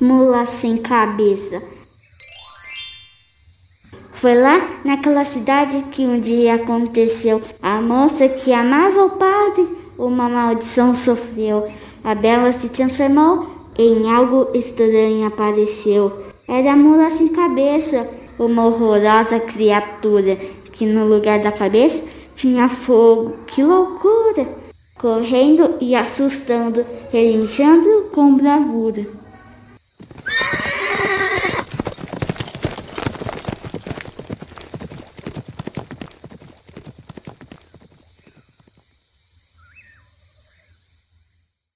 mula sem cabeça. Foi lá naquela cidade que um dia aconteceu. A moça que amava o padre, uma maldição sofreu. A bela se transformou em algo estranho apareceu. Era a mula sem cabeça, uma horrorosa criatura que no lugar da cabeça tinha fogo. Que loucura! Correndo e assustando, relinchando com bravura.